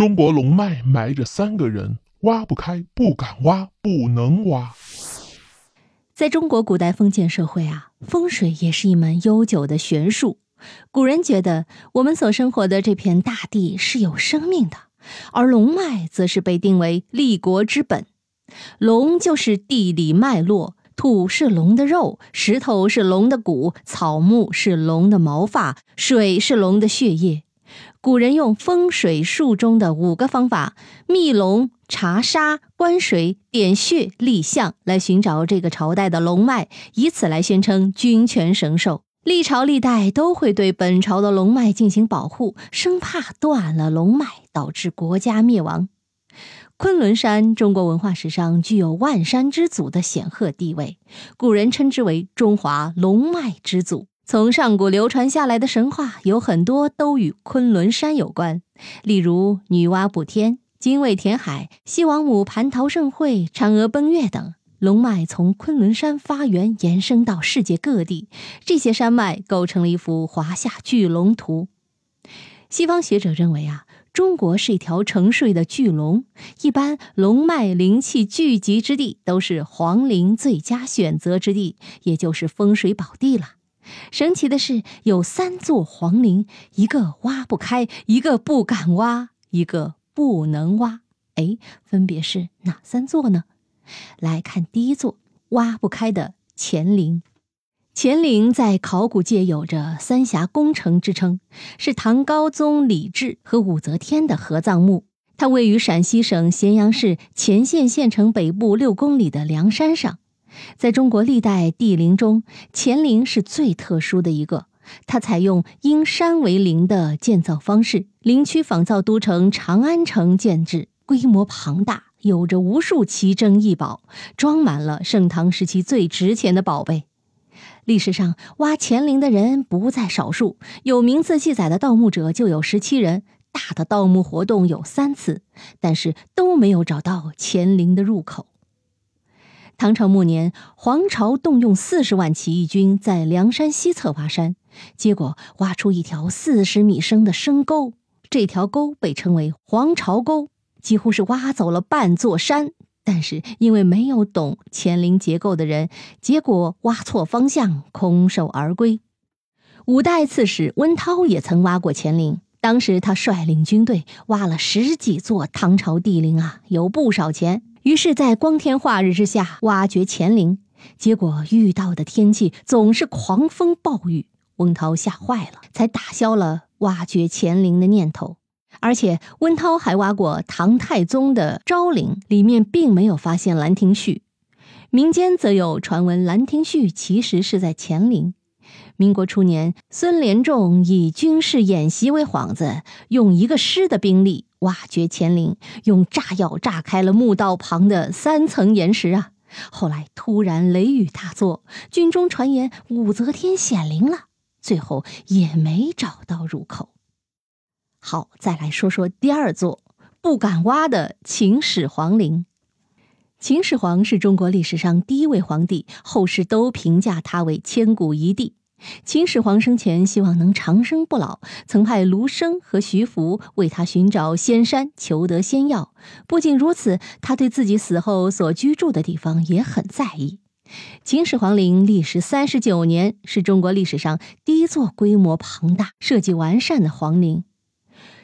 中国龙脉埋着三个人，挖不开，不敢挖，不能挖。在中国古代封建社会啊，风水也是一门悠久的学术。古人觉得我们所生活的这片大地是有生命的，而龙脉则是被定为立国之本。龙就是地理脉络，土是龙的肉，石头是龙的骨，草木是龙的毛发，水是龙的血液。古人用风水术中的五个方法：密龙、查沙、观水、点穴、立象，来寻找这个朝代的龙脉，以此来宣称君权神授。历朝历代都会对本朝的龙脉进行保护，生怕断了龙脉导致国家灭亡。昆仑山，中国文化史上具有万山之祖的显赫地位，古人称之为中华龙脉之祖。从上古流传下来的神话有很多都与昆仑山有关，例如女娲补天、精卫填海、西王母蟠桃盛会、嫦娥奔月等。龙脉从昆仑山发源，延伸到世界各地，这些山脉构成了一幅华夏巨龙图。西方学者认为啊，中国是一条沉睡的巨龙，一般龙脉灵气聚集之地都是皇陵最佳选择之地，也就是风水宝地了。神奇的是，有三座皇陵，一个挖不开，一个不敢挖，一个不能挖。哎，分别是哪三座呢？来看第一座挖不开的乾陵。乾陵在考古界有着“三峡工程”之称，是唐高宗李治和武则天的合葬墓。它位于陕西省咸阳市乾县县城北部六公里的梁山上。在中国历代帝陵中，乾陵是最特殊的一个。它采用因山为陵的建造方式，陵区仿造都城长安城建制，规模庞大，有着无数奇珍异宝，装满了盛唐时期最值钱的宝贝。历史上挖乾陵的人不在少数，有名字记载的盗墓者就有十七人，大的盗墓活动有三次，但是都没有找到乾陵的入口。唐朝末年，黄巢动用四十万起义军在梁山西侧挖山，结果挖出一条四十米深的深沟。这条沟被称为黄巢沟，几乎是挖走了半座山。但是因为没有懂乾陵结构的人，结果挖错方向，空手而归。五代刺史温韬也曾挖过乾陵，当时他率领军队挖了十几座唐朝帝陵啊，有不少钱。于是，在光天化日之下挖掘乾陵，结果遇到的天气总是狂风暴雨，温涛吓坏了，才打消了挖掘乾陵的念头。而且，温韬还挖过唐太宗的昭陵，里面并没有发现兰亭序。民间则有传闻，兰亭序其实是在乾陵。民国初年，孙连仲以军事演习为幌子，用一个师的兵力。挖掘乾陵，用炸药炸开了墓道旁的三层岩石啊！后来突然雷雨大作，军中传言武则天显灵了，最后也没找到入口。好，再来说说第二座不敢挖的秦始皇陵。秦始皇是中国历史上第一位皇帝，后世都评价他为千古一帝。秦始皇生前希望能长生不老，曾派卢生和徐福为他寻找仙山，求得仙药。不仅如此，他对自己死后所居住的地方也很在意。秦始皇陵历时三十九年，是中国历史上第一座规模庞大、设计完善的皇陵。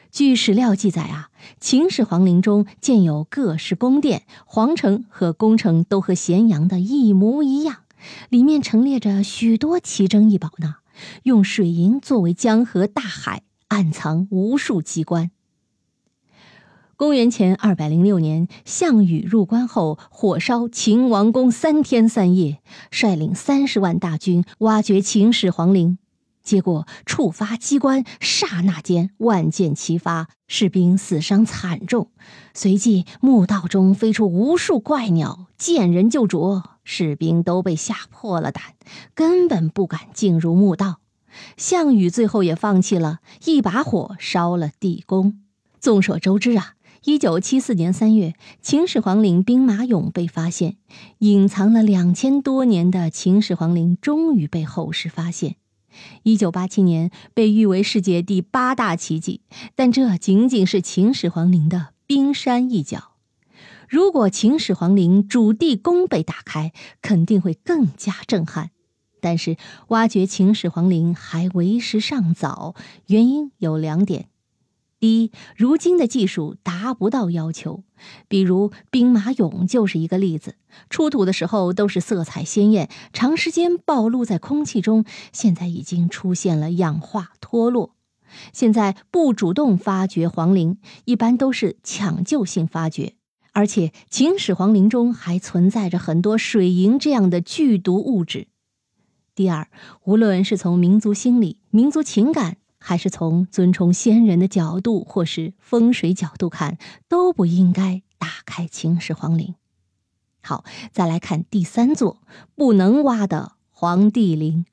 据史料记载啊，秦始皇陵中建有各式宫殿，皇城和宫城都和咸阳的一模一样。里面陈列着许多奇珍异宝呢，用水银作为江河大海，暗藏无数机关。公元前二百零六年，项羽入关后，火烧秦王宫三天三夜，率领三十万大军挖掘秦始皇陵。结果触发机关，刹那间万箭齐发，士兵死伤惨重。随即墓道中飞出无数怪鸟，见人就啄，士兵都被吓破了胆，根本不敢进入墓道。项羽最后也放弃了，一把火烧了地宫。众所周知啊，一九七四年三月，秦始皇陵兵马俑被发现，隐藏了两千多年的秦始皇陵终于被后世发现。一九八七年被誉为世界第八大奇迹，但这仅仅是秦始皇陵的冰山一角。如果秦始皇陵主地宫被打开，肯定会更加震撼。但是挖掘秦始皇陵还为时尚早，原因有两点。第一，如今的技术达不到要求，比如兵马俑就是一个例子。出土的时候都是色彩鲜艳，长时间暴露在空气中，现在已经出现了氧化脱落。现在不主动发掘皇陵，一般都是抢救性发掘，而且秦始皇陵中还存在着很多水银这样的剧毒物质。第二，无论是从民族心理、民族情感。还是从尊崇先人的角度，或是风水角度看，都不应该打开秦始皇陵。好，再来看第三座不能挖的黄帝陵。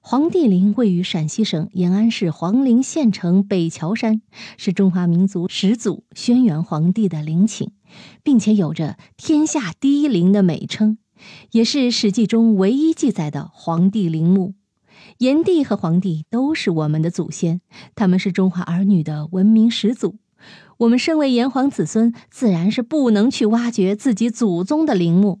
黄帝陵位于陕西省延安市黄陵县城北桥山，是中华民族始祖轩辕皇帝的陵寝，并且有着“天下第一陵”的美称，也是《史记》中唯一记载的黄帝陵墓。炎帝和黄帝都是我们的祖先，他们是中华儿女的文明始祖。我们身为炎黄子孙，自然是不能去挖掘自己祖宗的陵墓。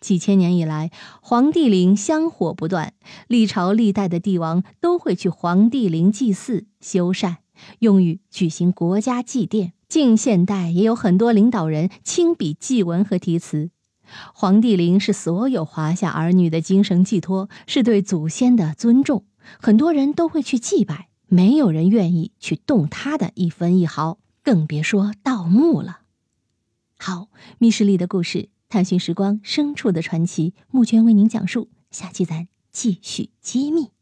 几千年以来，黄帝陵香火不断，历朝历代的帝王都会去黄帝陵祭祀修缮，用于举行国家祭奠。近现代也有很多领导人亲笔祭文和题词。黄帝陵是所有华夏儿女的精神寄托，是对祖先的尊重。很多人都会去祭拜，没有人愿意去动他的一分一毫，更别说盗墓了。好，密室里的故事，探寻时光深处的传奇，募娟为您讲述。下期咱继续揭秘。